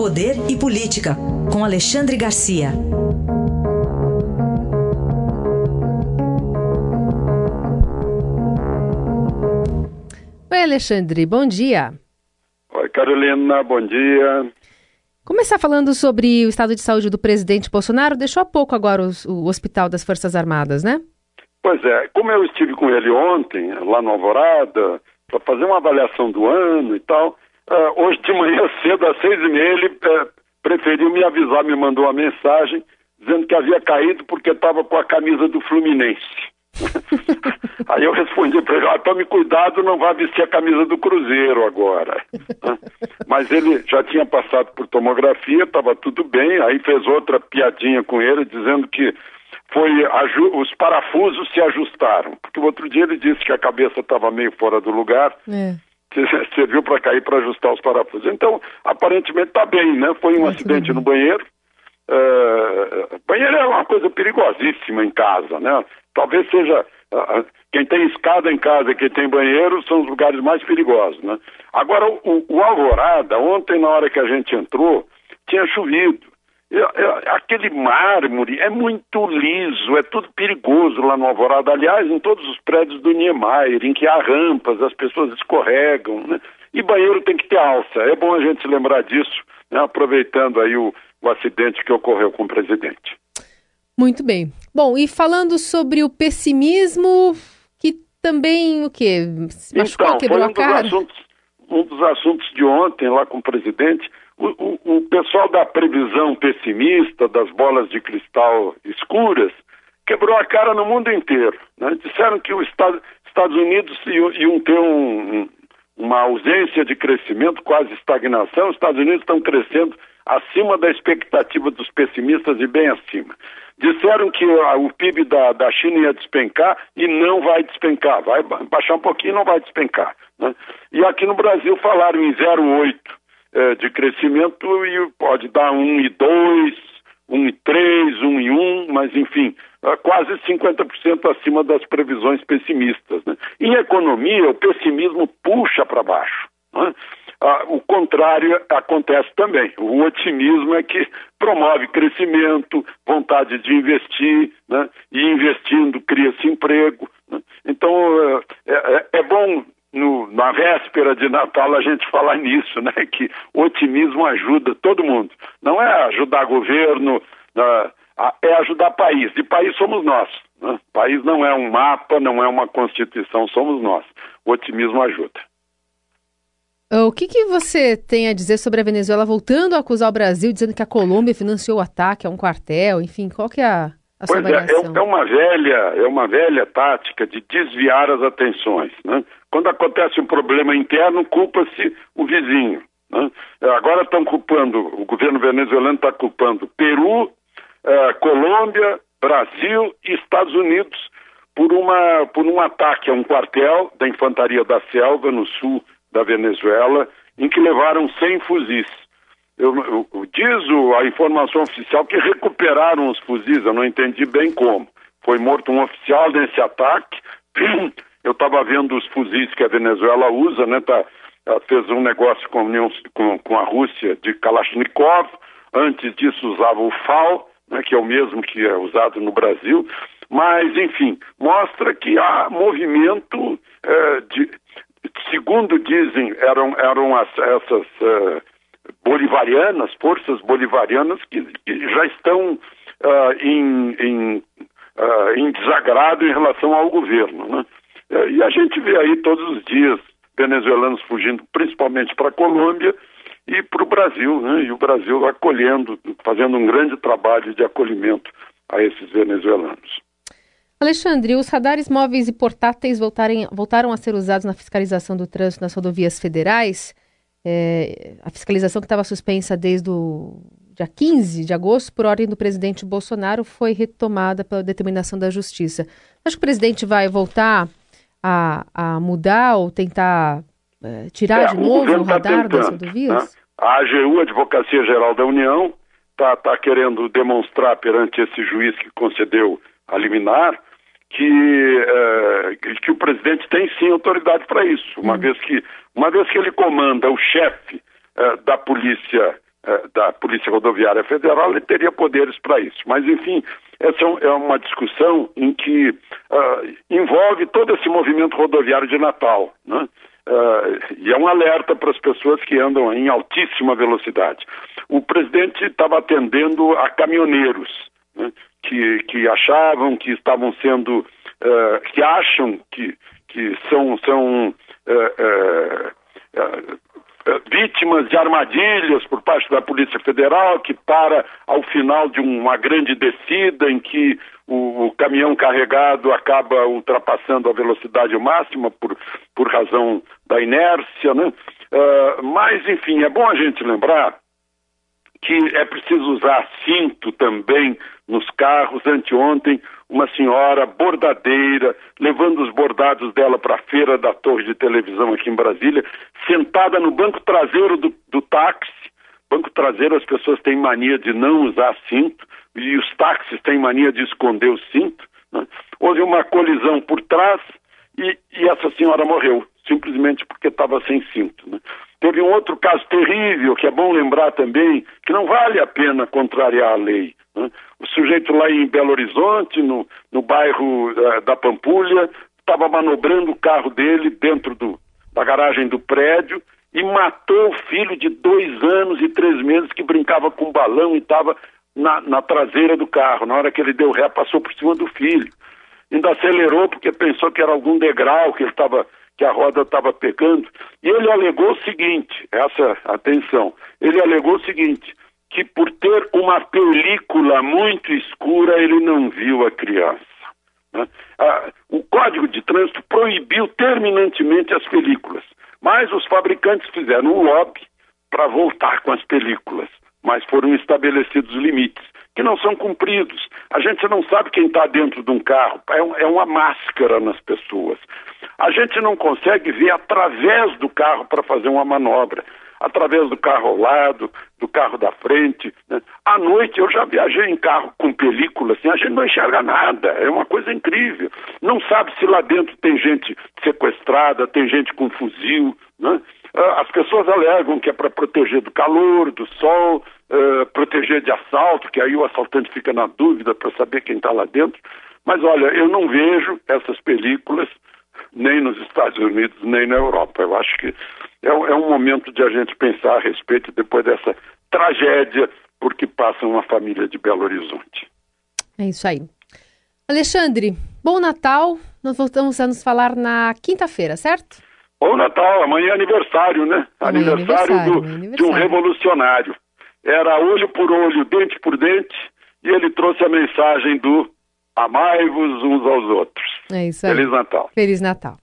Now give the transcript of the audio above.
Poder e Política, com Alexandre Garcia. Oi, Alexandre, bom dia. Oi, Carolina, bom dia. Começar falando sobre o estado de saúde do presidente Bolsonaro. Deixou há pouco agora o Hospital das Forças Armadas, né? Pois é, como eu estive com ele ontem, lá no Alvorada, para fazer uma avaliação do ano e tal, uh, hoje de manhã cedo, às seis e meia, ele uh, preferiu me avisar, me mandou uma mensagem dizendo que havia caído porque estava com a camisa do Fluminense. Aí eu respondi para ele, ah, tome cuidado, não vá vestir a camisa do Cruzeiro agora. Mas ele já tinha passado por tomografia, estava tudo bem, aí fez outra piadinha com ele, dizendo que foi os parafusos se ajustaram. Porque o outro dia ele disse que a cabeça estava meio fora do lugar. É. Serviu para cair para ajustar os parafusos. Então, aparentemente está bem, né? Foi um acidente no banheiro. Uh, banheiro é uma coisa perigosíssima em casa, né? Talvez seja uh, quem tem escada em casa e quem tem banheiro são os lugares mais perigosos, né? Agora o, o Alvorada ontem na hora que a gente entrou tinha chovido aquele mármore é muito liso, é tudo perigoso lá no Alvorada. Aliás, em todos os prédios do Niemeyer, em que há rampas, as pessoas escorregam, né? E banheiro tem que ter alça. É bom a gente se lembrar disso, né? aproveitando aí o, o acidente que ocorreu com o presidente. Muito bem. Bom, e falando sobre o pessimismo, que também o quê? Machucou, então, quebrou foi um a cara? Dos assuntos, um dos assuntos de ontem lá com o presidente o, o, o pessoal da previsão pessimista, das bolas de cristal escuras, quebrou a cara no mundo inteiro. Né? Disseram que os Estados, Estados Unidos iam ter um, uma ausência de crescimento, quase estagnação. Os Estados Unidos estão crescendo acima da expectativa dos pessimistas e bem acima. Disseram que o PIB da, da China ia despencar e não vai despencar, vai baixar um pouquinho e não vai despencar. Né? E aqui no Brasil falaram em 0,8 é, de crescimento e pode dar 1,2, 1,3, 1,1, mas enfim, é quase 50% acima das previsões pessimistas. Né? Em economia, o pessimismo puxa para baixo. Né? Ah, o contrário acontece também. O otimismo é que promove crescimento, vontade de investir, né? e investindo cria-se emprego. Né? Então, é, é, é bom no, na véspera de Natal a gente falar nisso, né? Que otimismo ajuda todo mundo. Não é ajudar governo, uh, é ajudar país. E país somos nós. Né? País não é um mapa, não é uma constituição, somos nós. O otimismo ajuda. O que, que você tem a dizer sobre a Venezuela voltando a acusar o Brasil, dizendo que a Colômbia financiou o ataque a um quartel? Enfim, qual que é a, a pois sua é, é, é, uma velha, é uma velha tática de desviar as atenções. Né? Quando acontece um problema interno, culpa-se o vizinho. Né? Agora estão culpando, o governo venezuelano está culpando Peru, eh, Colômbia, Brasil e Estados Unidos por, uma, por um ataque a um quartel da Infantaria da Selva, no sul da Venezuela, em que levaram 100 fuzis. Eu, eu, diz o, a informação oficial que recuperaram os fuzis, eu não entendi bem como. Foi morto um oficial nesse ataque. Eu estava vendo os fuzis que a Venezuela usa, né? Tá, fez um negócio com, com, com, a Rússia de Kalashnikov. Antes disso usava o FAL, né, que é o mesmo que é usado no Brasil. Mas, enfim, mostra que há movimento é, de, segundo dizem, eram, eram as, essas uh, bolivarianas, forças bolivarianas que, que já estão uh, em, em, uh, em, desagrado em relação ao governo. Né? E a gente vê aí todos os dias venezuelanos fugindo, principalmente para a Colômbia e para o Brasil, né? e o Brasil acolhendo, fazendo um grande trabalho de acolhimento a esses venezuelanos. Alexandre, os radares móveis e portáteis voltarem, voltaram a ser usados na fiscalização do trânsito nas rodovias federais. É, a fiscalização que estava suspensa desde o dia 15 de agosto, por ordem do presidente Bolsonaro, foi retomada pela determinação da Justiça. Acho que o presidente vai voltar a, a mudar ou tentar é, tirar é, de novo o, o radar tá das rodovias? Né? A AGU, Advocacia Geral da União, está tá querendo demonstrar perante esse juiz que concedeu a liminar que, é, que o presidente tem sim autoridade para isso, uma, hum. vez que, uma vez que ele comanda o chefe é, da polícia eh, da Polícia Rodoviária Federal, ele teria poderes para isso. Mas, enfim, essa é, é uma discussão em que uh, envolve todo esse movimento rodoviário de Natal. Né? Uh, e é um alerta para as pessoas que andam em altíssima velocidade. O presidente estava atendendo a caminhoneiros né? que, que achavam que estavam sendo, uh, que acham que, que são, são vítimas de armadilhas por parte da Polícia Federal, que para ao final de uma grande descida em que o, o caminhão carregado acaba ultrapassando a velocidade máxima por, por razão da inércia, né? Uh, mas, enfim, é bom a gente lembrar que é preciso usar cinto também nos carros. Anteontem, uma senhora bordadeira, levando os bordados dela para a feira da torre de televisão aqui em Brasília, sentada no banco traseiro do, do táxi. Banco traseiro, as pessoas têm mania de não usar cinto e os táxis têm mania de esconder o cinto. Né? Houve uma colisão por trás e, e essa senhora morreu, simplesmente porque estava sem cinto. Né? Teve um outro caso terrível, que é bom lembrar também, que não vale a pena contrariar a lei. Né? O sujeito lá em Belo Horizonte, no, no bairro uh, da Pampulha, estava manobrando o carro dele dentro do, da garagem do prédio e matou o filho de dois anos e três meses que brincava com balão e estava na, na traseira do carro. Na hora que ele deu ré, passou por cima do filho. Ainda acelerou porque pensou que era algum degrau que ele estava que a roda estava pegando, e ele alegou o seguinte, essa atenção, ele alegou o seguinte, que por ter uma película muito escura ele não viu a criança. Né? Ah, o Código de Trânsito proibiu terminantemente as películas, mas os fabricantes fizeram um lobby para voltar com as películas, mas foram estabelecidos limites que não são cumpridos. A gente não sabe quem está dentro de um carro, é, é uma máscara nas pessoas. A gente não consegue ver através do carro para fazer uma manobra, através do carro ao lado, do carro da frente. Né? À noite eu já viajei em carro com película, assim, a gente não enxerga nada, é uma coisa incrível. Não sabe se lá dentro tem gente sequestrada, tem gente com fuzil. Né? Ah, as pessoas alegam que é para proteger do calor, do sol, uh, proteger de assalto, que aí o assaltante fica na dúvida para saber quem está lá dentro. Mas olha, eu não vejo essas películas nem nos Estados Unidos, nem na Europa. Eu acho que é, é um momento de a gente pensar a respeito depois dessa tragédia por que passa uma família de Belo Horizonte. É isso aí. Alexandre, bom Natal. Nós voltamos a nos falar na quinta-feira, certo? Bom Natal, amanhã é aniversário, né? Amanhã aniversário, aniversário, do, aniversário de um revolucionário. Era olho por olho, dente por dente, e ele trouxe a mensagem do Amai-vos uns aos outros. É isso aí. Feliz Natal. Feliz Natal.